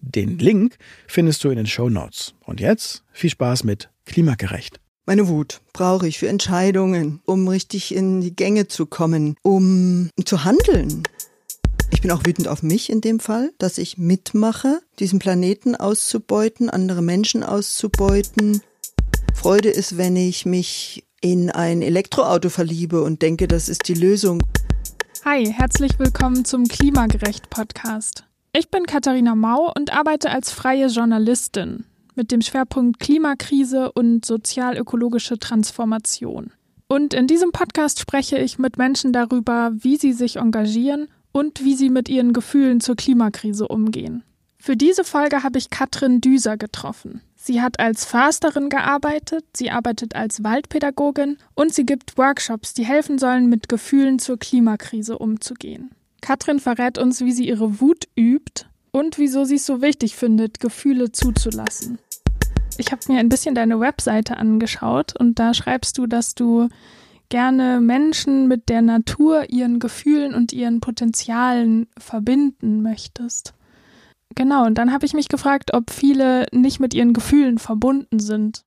Den Link findest du in den Show Notes. Und jetzt viel Spaß mit Klimagerecht. Meine Wut brauche ich für Entscheidungen, um richtig in die Gänge zu kommen, um zu handeln. Ich bin auch wütend auf mich in dem Fall, dass ich mitmache, diesen Planeten auszubeuten, andere Menschen auszubeuten. Freude ist, wenn ich mich in ein Elektroauto verliebe und denke, das ist die Lösung. Hi, herzlich willkommen zum Klimagerecht Podcast. Ich bin Katharina Mau und arbeite als freie Journalistin mit dem Schwerpunkt Klimakrise und sozial-ökologische Transformation. Und in diesem Podcast spreche ich mit Menschen darüber, wie sie sich engagieren und wie sie mit ihren Gefühlen zur Klimakrise umgehen. Für diese Folge habe ich Katrin Düser getroffen. Sie hat als Försterin gearbeitet, sie arbeitet als Waldpädagogin und sie gibt Workshops, die helfen sollen, mit Gefühlen zur Klimakrise umzugehen. Katrin verrät uns, wie sie ihre Wut übt und wieso sie es so wichtig findet, Gefühle zuzulassen. Ich habe mir ein bisschen deine Webseite angeschaut und da schreibst du, dass du gerne Menschen mit der Natur, ihren Gefühlen und ihren Potenzialen verbinden möchtest. Genau, und dann habe ich mich gefragt, ob viele nicht mit ihren Gefühlen verbunden sind.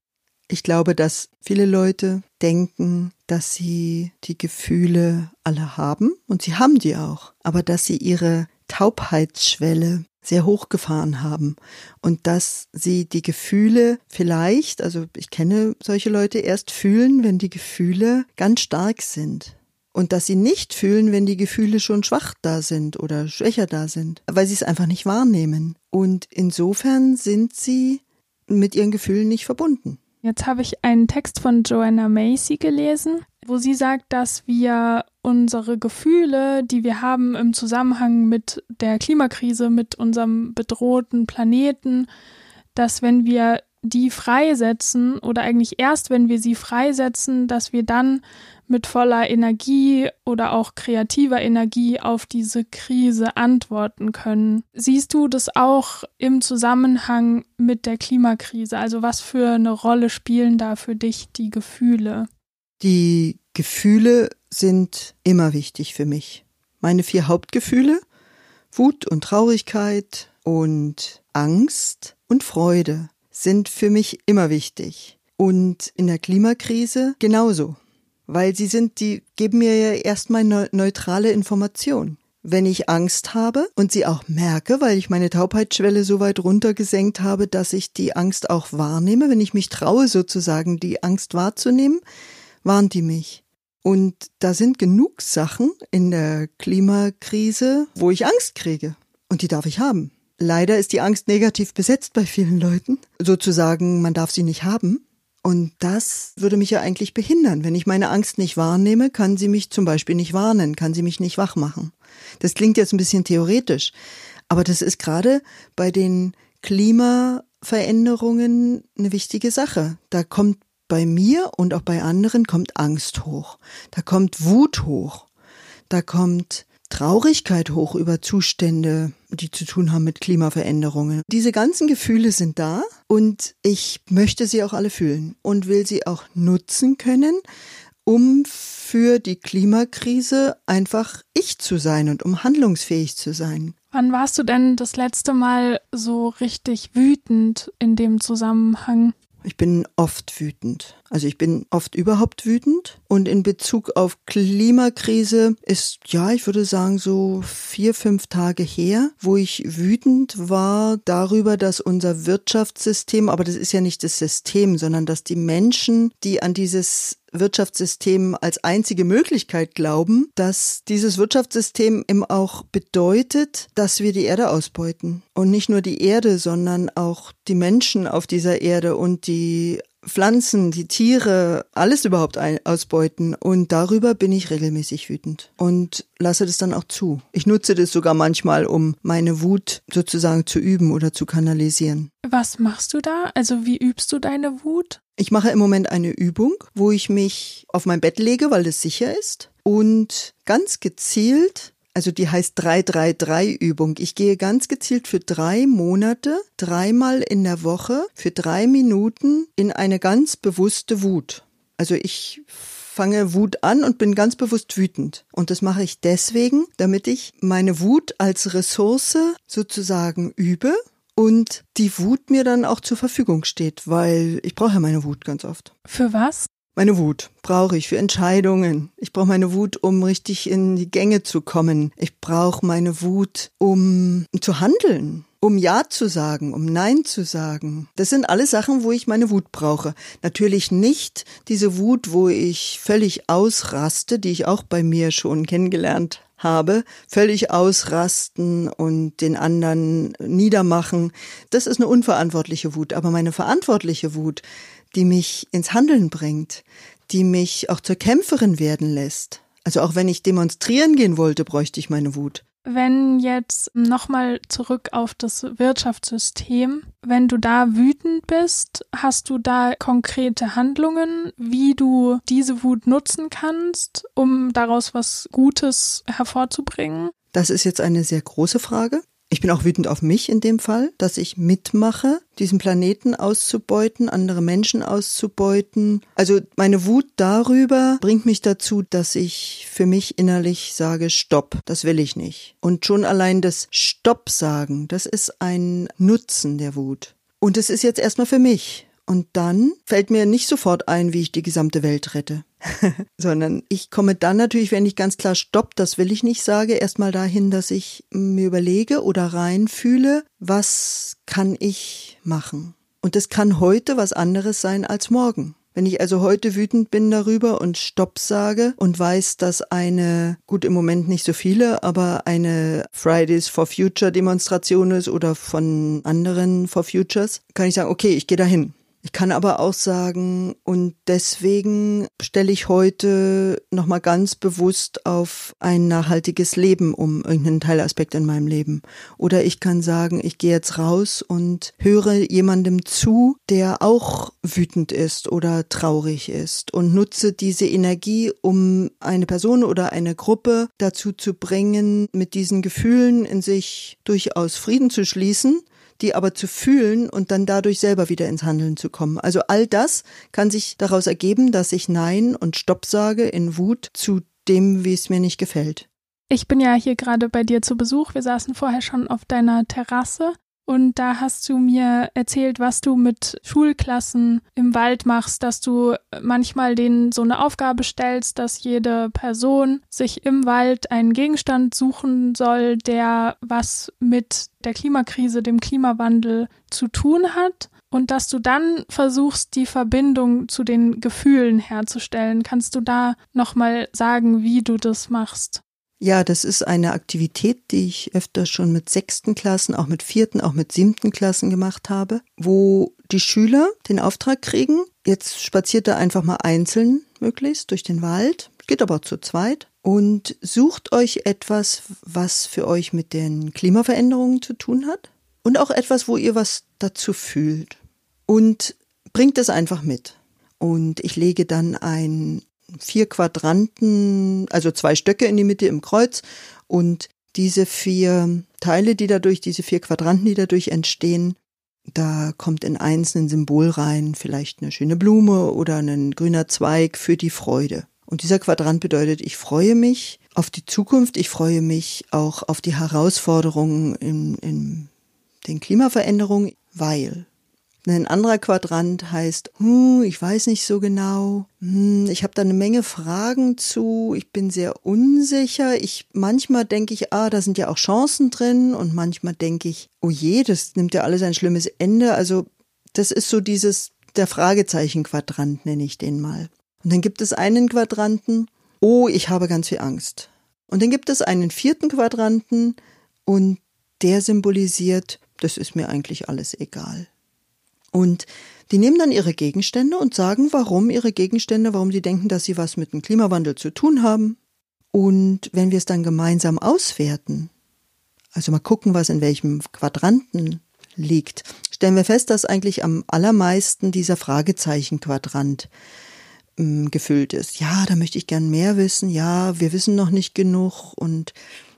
Ich glaube, dass viele Leute denken, dass sie die Gefühle alle haben und sie haben die auch, aber dass sie ihre Taubheitsschwelle sehr hochgefahren haben und dass sie die Gefühle vielleicht, also ich kenne solche Leute erst fühlen, wenn die Gefühle ganz stark sind. Und dass sie nicht fühlen, wenn die Gefühle schon schwach da sind oder schwächer da sind, weil sie es einfach nicht wahrnehmen. Und insofern sind sie mit ihren Gefühlen nicht verbunden. Jetzt habe ich einen Text von Joanna Macy gelesen, wo sie sagt, dass wir unsere Gefühle, die wir haben im Zusammenhang mit der Klimakrise, mit unserem bedrohten Planeten, dass wenn wir die freisetzen oder eigentlich erst wenn wir sie freisetzen, dass wir dann mit voller Energie oder auch kreativer Energie auf diese Krise antworten können. Siehst du das auch im Zusammenhang mit der Klimakrise? Also was für eine Rolle spielen da für dich die Gefühle? Die Gefühle sind immer wichtig für mich. Meine vier Hauptgefühle Wut und Traurigkeit und Angst und Freude sind für mich immer wichtig. Und in der Klimakrise genauso weil sie sind, die geben mir ja erstmal ne neutrale Information. Wenn ich Angst habe und sie auch merke, weil ich meine Taubheitsschwelle so weit runtergesenkt habe, dass ich die Angst auch wahrnehme, wenn ich mich traue sozusagen, die Angst wahrzunehmen, warnt die mich. Und da sind genug Sachen in der Klimakrise, wo ich Angst kriege. Und die darf ich haben. Leider ist die Angst negativ besetzt bei vielen Leuten. Sozusagen, man darf sie nicht haben. Und das würde mich ja eigentlich behindern. Wenn ich meine Angst nicht wahrnehme, kann sie mich zum Beispiel nicht warnen, kann sie mich nicht wach machen. Das klingt jetzt ein bisschen theoretisch, aber das ist gerade bei den Klimaveränderungen eine wichtige Sache. Da kommt bei mir und auch bei anderen kommt Angst hoch. Da kommt Wut hoch. Da kommt Traurigkeit hoch über Zustände, die zu tun haben mit Klimaveränderungen. Diese ganzen Gefühle sind da und ich möchte sie auch alle fühlen und will sie auch nutzen können, um für die Klimakrise einfach ich zu sein und um handlungsfähig zu sein. Wann warst du denn das letzte Mal so richtig wütend in dem Zusammenhang? Ich bin oft wütend. Also ich bin oft überhaupt wütend. Und in Bezug auf Klimakrise ist, ja, ich würde sagen, so vier, fünf Tage her, wo ich wütend war darüber, dass unser Wirtschaftssystem, aber das ist ja nicht das System, sondern dass die Menschen, die an dieses Wirtschaftssystem als einzige Möglichkeit glauben, dass dieses Wirtschaftssystem eben auch bedeutet, dass wir die Erde ausbeuten. Und nicht nur die Erde, sondern auch die Menschen auf dieser Erde und die Pflanzen, die Tiere, alles überhaupt ausbeuten. Und darüber bin ich regelmäßig wütend und lasse das dann auch zu. Ich nutze das sogar manchmal, um meine Wut sozusagen zu üben oder zu kanalisieren. Was machst du da? Also wie übst du deine Wut? Ich mache im Moment eine Übung, wo ich mich auf mein Bett lege, weil es sicher ist und ganz gezielt also die heißt 333-Übung. Ich gehe ganz gezielt für drei Monate, dreimal in der Woche, für drei Minuten in eine ganz bewusste Wut. Also ich fange Wut an und bin ganz bewusst wütend. Und das mache ich deswegen, damit ich meine Wut als Ressource sozusagen übe und die Wut mir dann auch zur Verfügung steht, weil ich brauche ja meine Wut ganz oft. Für was? Meine Wut brauche ich für Entscheidungen. Ich brauche meine Wut, um richtig in die Gänge zu kommen. Ich brauche meine Wut, um zu handeln, um Ja zu sagen, um Nein zu sagen. Das sind alles Sachen, wo ich meine Wut brauche. Natürlich nicht diese Wut, wo ich völlig ausraste, die ich auch bei mir schon kennengelernt habe, völlig ausrasten und den anderen niedermachen. Das ist eine unverantwortliche Wut. Aber meine verantwortliche Wut, die mich ins Handeln bringt, die mich auch zur Kämpferin werden lässt. Also auch wenn ich demonstrieren gehen wollte, bräuchte ich meine Wut. Wenn jetzt nochmal zurück auf das Wirtschaftssystem, wenn du da wütend bist, hast du da konkrete Handlungen, wie du diese Wut nutzen kannst, um daraus was Gutes hervorzubringen? Das ist jetzt eine sehr große Frage. Ich bin auch wütend auf mich in dem Fall, dass ich mitmache, diesen Planeten auszubeuten, andere Menschen auszubeuten. Also meine Wut darüber bringt mich dazu, dass ich für mich innerlich sage, stopp, das will ich nicht. Und schon allein das Stopp sagen, das ist ein Nutzen der Wut. Und es ist jetzt erstmal für mich. Und dann fällt mir nicht sofort ein, wie ich die gesamte Welt rette. sondern ich komme dann natürlich, wenn ich ganz klar stopp, das will ich nicht sage, erstmal dahin, dass ich mir überlege oder reinfühle, was kann ich machen? Und das kann heute was anderes sein als morgen. Wenn ich also heute wütend bin darüber und Stopp sage und weiß, dass eine, gut im Moment nicht so viele, aber eine Fridays for Future Demonstration ist oder von anderen for Futures, kann ich sagen, okay, ich gehe dahin. Ich kann aber auch sagen, und deswegen stelle ich heute nochmal ganz bewusst auf ein nachhaltiges Leben um, irgendeinen Teilaspekt in meinem Leben. Oder ich kann sagen, ich gehe jetzt raus und höre jemandem zu, der auch wütend ist oder traurig ist und nutze diese Energie, um eine Person oder eine Gruppe dazu zu bringen, mit diesen Gefühlen in sich durchaus Frieden zu schließen die aber zu fühlen und dann dadurch selber wieder ins Handeln zu kommen. Also all das kann sich daraus ergeben, dass ich Nein und Stopp sage in Wut zu dem, wie es mir nicht gefällt. Ich bin ja hier gerade bei dir zu Besuch. Wir saßen vorher schon auf deiner Terrasse und da hast du mir erzählt, was du mit Schulklassen im Wald machst, dass du manchmal denen so eine Aufgabe stellst, dass jede Person sich im Wald einen Gegenstand suchen soll, der was mit der Klimakrise, dem Klimawandel zu tun hat und dass du dann versuchst, die Verbindung zu den Gefühlen herzustellen. Kannst du da nochmal sagen, wie du das machst? Ja, das ist eine Aktivität, die ich öfter schon mit sechsten Klassen, auch mit vierten, auch mit siebten Klassen gemacht habe, wo die Schüler den Auftrag kriegen, jetzt spaziert er einfach mal einzeln möglichst durch den Wald, geht aber zu zweit und sucht euch etwas, was für euch mit den Klimaveränderungen zu tun hat und auch etwas, wo ihr was dazu fühlt und bringt es einfach mit. Und ich lege dann ein vier Quadranten, also zwei Stöcke in die Mitte im Kreuz und diese vier Teile, die dadurch, diese vier Quadranten, die dadurch entstehen, da kommt in eins ein Symbol rein, vielleicht eine schöne Blume oder ein grüner Zweig für die Freude. Und dieser Quadrant bedeutet, ich freue mich auf die Zukunft, ich freue mich auch auf die Herausforderungen in, in den Klimaveränderungen, weil. Ein anderer Quadrant heißt, hm, ich weiß nicht so genau, hm, ich habe da eine Menge Fragen zu, ich bin sehr unsicher. Ich manchmal denke ich, ah, da sind ja auch Chancen drin und manchmal denke ich, oh je, das nimmt ja alles ein schlimmes Ende. Also das ist so dieses der Fragezeichen-Quadrant nenne ich den mal. Und dann gibt es einen Quadranten, oh, ich habe ganz viel Angst. Und dann gibt es einen vierten Quadranten und der symbolisiert, das ist mir eigentlich alles egal. Und die nehmen dann ihre Gegenstände und sagen, warum ihre Gegenstände, warum sie denken, dass sie was mit dem Klimawandel zu tun haben. Und wenn wir es dann gemeinsam auswerten, also mal gucken, was in welchem Quadranten liegt, stellen wir fest, dass eigentlich am allermeisten dieser Fragezeichen-Quadrant ähm, gefüllt ist. Ja, da möchte ich gern mehr wissen. Ja, wir wissen noch nicht genug und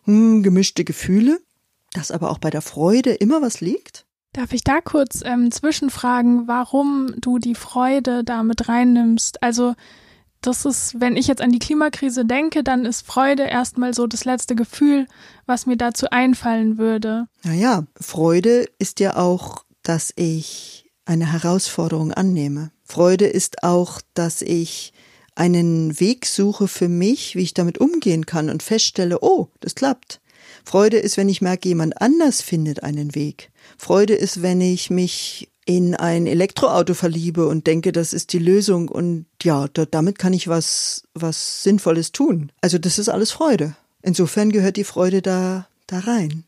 hm, gemischte Gefühle. Dass aber auch bei der Freude immer was liegt. Darf ich da kurz ähm, zwischenfragen, warum du die Freude da mit reinnimmst? Also das ist, wenn ich jetzt an die Klimakrise denke, dann ist Freude erstmal so das letzte Gefühl, was mir dazu einfallen würde. Naja, Freude ist ja auch, dass ich eine Herausforderung annehme. Freude ist auch, dass ich einen Weg suche für mich, wie ich damit umgehen kann und feststelle, oh, das klappt. Freude ist, wenn ich merke, jemand anders findet einen Weg. Freude ist, wenn ich mich in ein Elektroauto verliebe und denke, das ist die Lösung und ja, da, damit kann ich was, was Sinnvolles tun. Also das ist alles Freude. Insofern gehört die Freude da, da rein.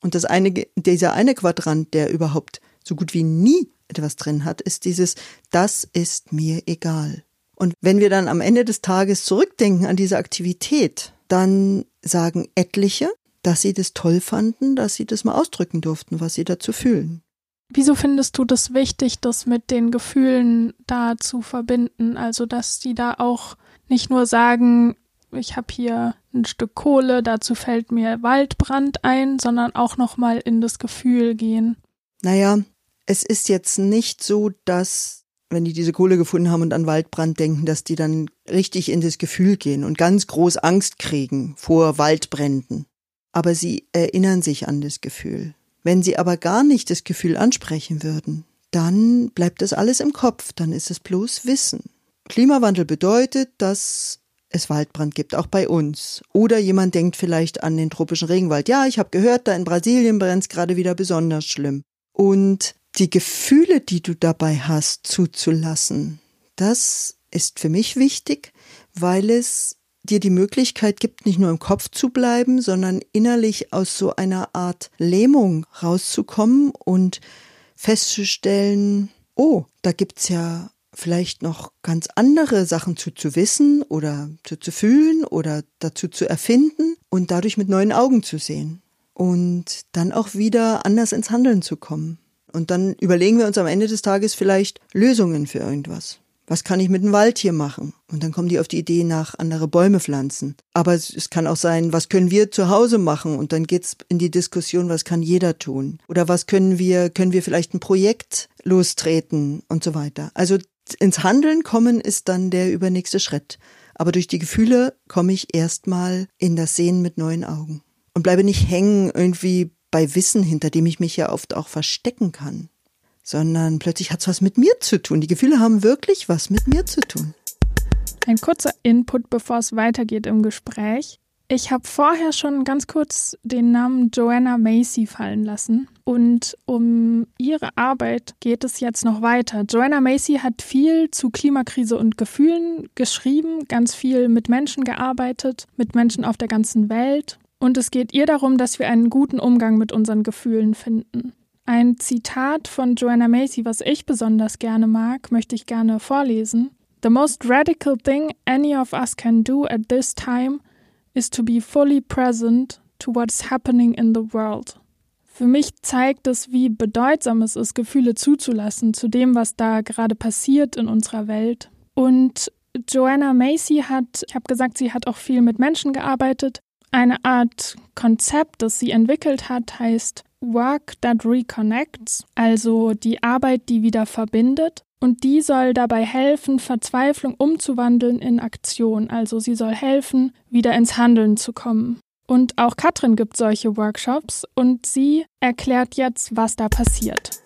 Und das eine, dieser eine Quadrant, der überhaupt so gut wie nie etwas drin hat, ist dieses, das ist mir egal. Und wenn wir dann am Ende des Tages zurückdenken an diese Aktivität, dann sagen etliche, dass sie das toll fanden, dass sie das mal ausdrücken durften, was sie dazu fühlen. Wieso findest du das wichtig, das mit den Gefühlen da zu verbinden? Also, dass sie da auch nicht nur sagen, ich habe hier ein Stück Kohle, dazu fällt mir Waldbrand ein, sondern auch nochmal in das Gefühl gehen. Naja, es ist jetzt nicht so, dass, wenn die diese Kohle gefunden haben und an Waldbrand denken, dass die dann richtig in das Gefühl gehen und ganz groß Angst kriegen vor Waldbränden aber sie erinnern sich an das Gefühl. Wenn sie aber gar nicht das Gefühl ansprechen würden, dann bleibt das alles im Kopf, dann ist es bloß Wissen. Klimawandel bedeutet, dass es Waldbrand gibt, auch bei uns. Oder jemand denkt vielleicht an den tropischen Regenwald. Ja, ich habe gehört, da in Brasilien brennt es gerade wieder besonders schlimm. Und die Gefühle, die du dabei hast, zuzulassen, das ist für mich wichtig, weil es dir die Möglichkeit gibt, nicht nur im Kopf zu bleiben, sondern innerlich aus so einer Art Lähmung rauszukommen und festzustellen, oh, da gibt's ja vielleicht noch ganz andere Sachen zu, zu wissen oder zu, zu fühlen oder dazu zu erfinden und dadurch mit neuen Augen zu sehen und dann auch wieder anders ins Handeln zu kommen. Und dann überlegen wir uns am Ende des Tages vielleicht Lösungen für irgendwas was kann ich mit dem Wald hier machen? Und dann kommen die auf die Idee nach andere Bäume pflanzen. Aber es, kann auch sein, was können wir zu Hause machen? Und dann geht's in die Diskussion, was kann jeder tun? Oder was können wir, können wir vielleicht ein Projekt lostreten und so weiter. Also ins Handeln kommen ist dann der übernächste Schritt. Aber durch die Gefühle komme ich erstmal in das Sehen mit neuen Augen. Und bleibe nicht hängen irgendwie bei Wissen, hinter dem ich mich ja oft auch verstecken kann sondern plötzlich hat es was mit mir zu tun. Die Gefühle haben wirklich was mit mir zu tun. Ein kurzer Input, bevor es weitergeht im Gespräch. Ich habe vorher schon ganz kurz den Namen Joanna Macy fallen lassen und um ihre Arbeit geht es jetzt noch weiter. Joanna Macy hat viel zu Klimakrise und Gefühlen geschrieben, ganz viel mit Menschen gearbeitet, mit Menschen auf der ganzen Welt und es geht ihr darum, dass wir einen guten Umgang mit unseren Gefühlen finden. Ein Zitat von Joanna Macy, was ich besonders gerne mag, möchte ich gerne vorlesen. The most radical thing any of us can do at this time is to be fully present to what's happening in the world. Für mich zeigt es, wie bedeutsam es ist, Gefühle zuzulassen zu dem, was da gerade passiert in unserer Welt. Und Joanna Macy hat, ich habe gesagt, sie hat auch viel mit Menschen gearbeitet. Eine Art Konzept, das sie entwickelt hat, heißt Work that Reconnects, also die Arbeit, die wieder verbindet. Und die soll dabei helfen, Verzweiflung umzuwandeln in Aktion. Also sie soll helfen, wieder ins Handeln zu kommen. Und auch Katrin gibt solche Workshops und sie erklärt jetzt, was da passiert.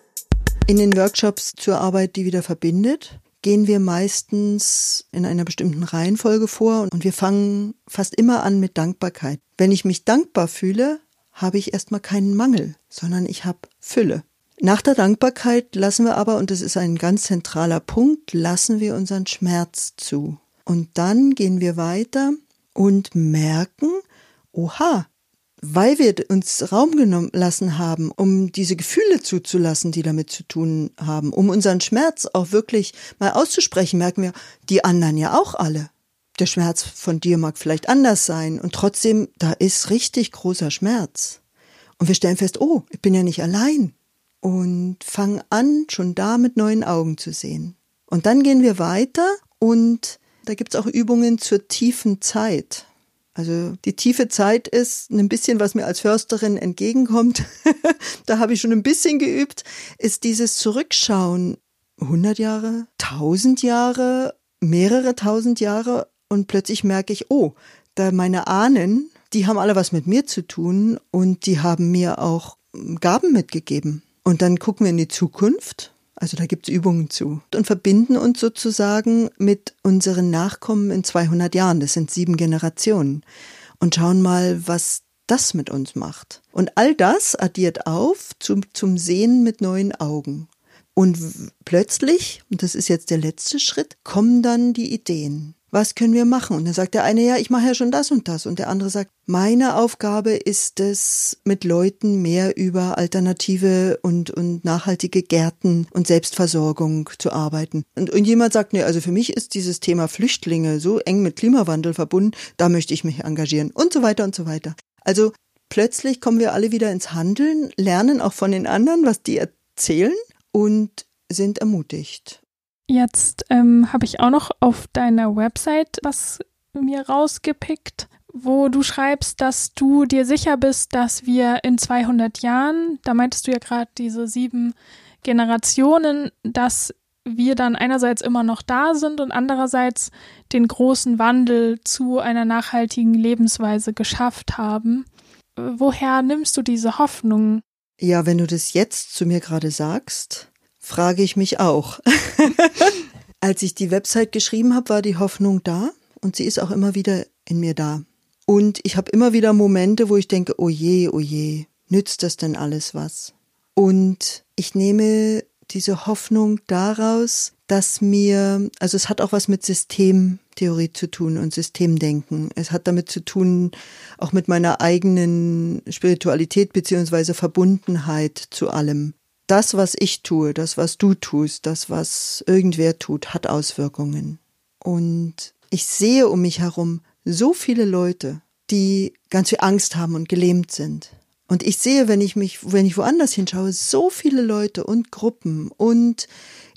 In den Workshops zur Arbeit, die wieder verbindet, gehen wir meistens in einer bestimmten Reihenfolge vor und wir fangen fast immer an mit Dankbarkeit. Wenn ich mich dankbar fühle, habe ich erstmal keinen Mangel, sondern ich habe Fülle. Nach der Dankbarkeit lassen wir aber, und das ist ein ganz zentraler Punkt, lassen wir unseren Schmerz zu. Und dann gehen wir weiter und merken, oha, weil wir uns Raum genommen lassen haben, um diese Gefühle zuzulassen, die damit zu tun haben, um unseren Schmerz auch wirklich mal auszusprechen, merken wir, die anderen ja auch alle. Der Schmerz von dir mag vielleicht anders sein und trotzdem, da ist richtig großer Schmerz. Und wir stellen fest, oh, ich bin ja nicht allein. Und fangen an, schon da mit neuen Augen zu sehen. Und dann gehen wir weiter und da gibt's auch Übungen zur tiefen Zeit. Also die tiefe Zeit ist ein bisschen, was mir als Försterin entgegenkommt. da habe ich schon ein bisschen geübt, ist dieses Zurückschauen. 100 Jahre, 1000 Jahre, mehrere tausend Jahre und plötzlich merke ich, oh, da meine Ahnen, die haben alle was mit mir zu tun und die haben mir auch Gaben mitgegeben. Und dann gucken wir in die Zukunft also da gibt's Übungen zu. Und verbinden uns sozusagen mit unseren Nachkommen in 200 Jahren. Das sind sieben Generationen. Und schauen mal, was das mit uns macht. Und all das addiert auf zum, zum Sehen mit neuen Augen. Und plötzlich, und das ist jetzt der letzte Schritt, kommen dann die Ideen was können wir machen? Und dann sagt der eine, ja, ich mache ja schon das und das. Und der andere sagt, meine Aufgabe ist es, mit Leuten mehr über alternative und, und nachhaltige Gärten und Selbstversorgung zu arbeiten. Und, und jemand sagt, nee, also für mich ist dieses Thema Flüchtlinge so eng mit Klimawandel verbunden, da möchte ich mich engagieren und so weiter und so weiter. Also plötzlich kommen wir alle wieder ins Handeln, lernen auch von den anderen, was die erzählen und sind ermutigt. Jetzt ähm, habe ich auch noch auf deiner Website was mir rausgepickt, wo du schreibst, dass du dir sicher bist, dass wir in 200 Jahren, da meintest du ja gerade diese sieben Generationen, dass wir dann einerseits immer noch da sind und andererseits den großen Wandel zu einer nachhaltigen Lebensweise geschafft haben. Woher nimmst du diese Hoffnung? Ja, wenn du das jetzt zu mir gerade sagst, frage ich mich auch. Als ich die Website geschrieben habe, war die Hoffnung da und sie ist auch immer wieder in mir da. Und ich habe immer wieder Momente, wo ich denke, oh je, oh je, nützt das denn alles was? Und ich nehme diese Hoffnung daraus, dass mir, also es hat auch was mit Systemtheorie zu tun und Systemdenken. Es hat damit zu tun, auch mit meiner eigenen Spiritualität beziehungsweise Verbundenheit zu allem das, was ich tue, das, was du tust, das, was irgendwer tut, hat Auswirkungen. Und ich sehe um mich herum so viele Leute, die ganz viel Angst haben und gelähmt sind. Und ich sehe, wenn ich mich, wenn ich woanders hinschaue, so viele Leute und Gruppen und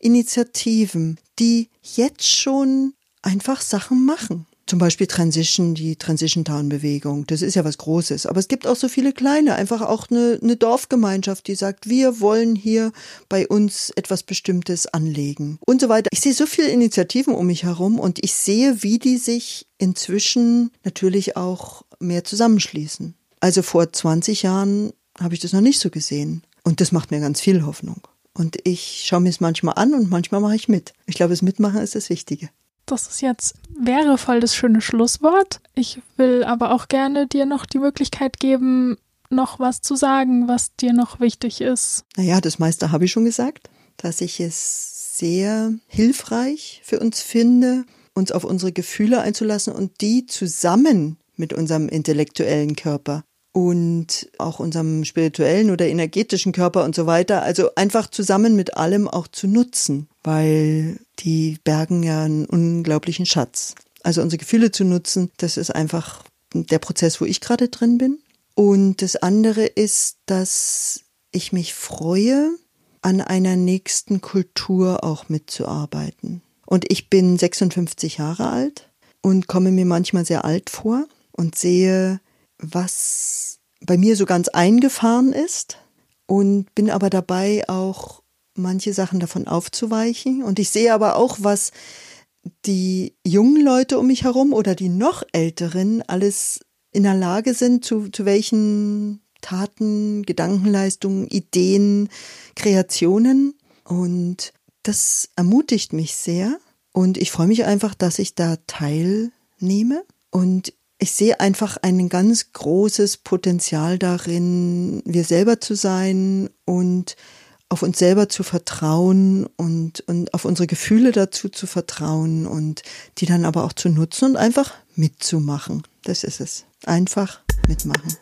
Initiativen, die jetzt schon einfach Sachen machen. Zum Beispiel Transition, die Transition Town Bewegung. Das ist ja was Großes. Aber es gibt auch so viele kleine, einfach auch eine, eine Dorfgemeinschaft, die sagt, wir wollen hier bei uns etwas Bestimmtes anlegen und so weiter. Ich sehe so viele Initiativen um mich herum und ich sehe, wie die sich inzwischen natürlich auch mehr zusammenschließen. Also vor 20 Jahren habe ich das noch nicht so gesehen. Und das macht mir ganz viel Hoffnung. Und ich schaue mir es manchmal an und manchmal mache ich mit. Ich glaube, das Mitmachen ist das Wichtige. Das ist jetzt, wäre voll das schöne Schlusswort. Ich will aber auch gerne dir noch die Möglichkeit geben, noch was zu sagen, was dir noch wichtig ist. Naja, das meiste habe ich schon gesagt, dass ich es sehr hilfreich für uns finde, uns auf unsere Gefühle einzulassen und die zusammen mit unserem intellektuellen Körper und auch unserem spirituellen oder energetischen Körper und so weiter, also einfach zusammen mit allem auch zu nutzen, weil die bergen ja einen unglaublichen Schatz. Also unsere Gefühle zu nutzen, das ist einfach der Prozess, wo ich gerade drin bin. Und das andere ist, dass ich mich freue, an einer nächsten Kultur auch mitzuarbeiten. Und ich bin 56 Jahre alt und komme mir manchmal sehr alt vor und sehe, was bei mir so ganz eingefahren ist und bin aber dabei auch manche Sachen davon aufzuweichen. Und ich sehe aber auch, was die jungen Leute um mich herum oder die noch älteren alles in der Lage sind, zu, zu welchen Taten, Gedankenleistungen, Ideen, Kreationen. Und das ermutigt mich sehr. Und ich freue mich einfach, dass ich da teilnehme. Und ich sehe einfach ein ganz großes Potenzial darin, wir selber zu sein und auf uns selber zu vertrauen und, und auf unsere Gefühle dazu zu vertrauen und die dann aber auch zu nutzen und einfach mitzumachen. Das ist es. Einfach mitmachen.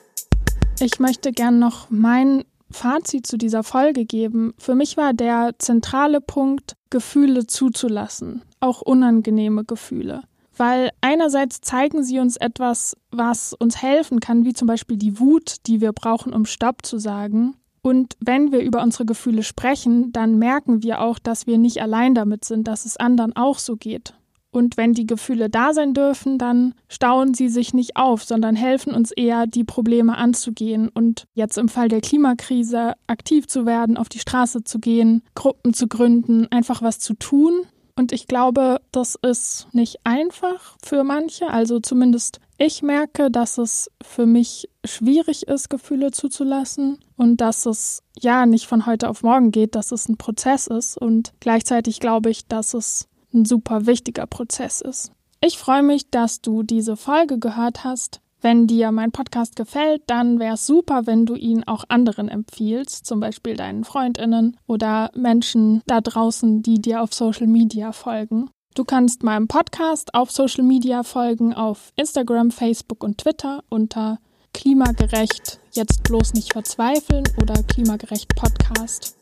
Ich möchte gern noch mein Fazit zu dieser Folge geben. Für mich war der zentrale Punkt, Gefühle zuzulassen, auch unangenehme Gefühle. Weil einerseits zeigen sie uns etwas, was uns helfen kann, wie zum Beispiel die Wut, die wir brauchen, um Stopp zu sagen. Und wenn wir über unsere Gefühle sprechen, dann merken wir auch, dass wir nicht allein damit sind, dass es anderen auch so geht. Und wenn die Gefühle da sein dürfen, dann stauen sie sich nicht auf, sondern helfen uns eher, die Probleme anzugehen und jetzt im Fall der Klimakrise aktiv zu werden, auf die Straße zu gehen, Gruppen zu gründen, einfach was zu tun. Und ich glaube, das ist nicht einfach für manche. Also zumindest ich merke, dass es für mich schwierig ist, Gefühle zuzulassen und dass es ja nicht von heute auf morgen geht, dass es ein Prozess ist. Und gleichzeitig glaube ich, dass es ein super wichtiger Prozess ist. Ich freue mich, dass du diese Folge gehört hast. Wenn dir mein Podcast gefällt, dann wäre es super, wenn du ihn auch anderen empfiehlst, zum Beispiel deinen Freundinnen oder Menschen da draußen, die dir auf Social Media folgen. Du kannst meinem Podcast auf Social Media folgen, auf Instagram, Facebook und Twitter unter klimagerecht, jetzt bloß nicht verzweifeln oder klimagerecht Podcast.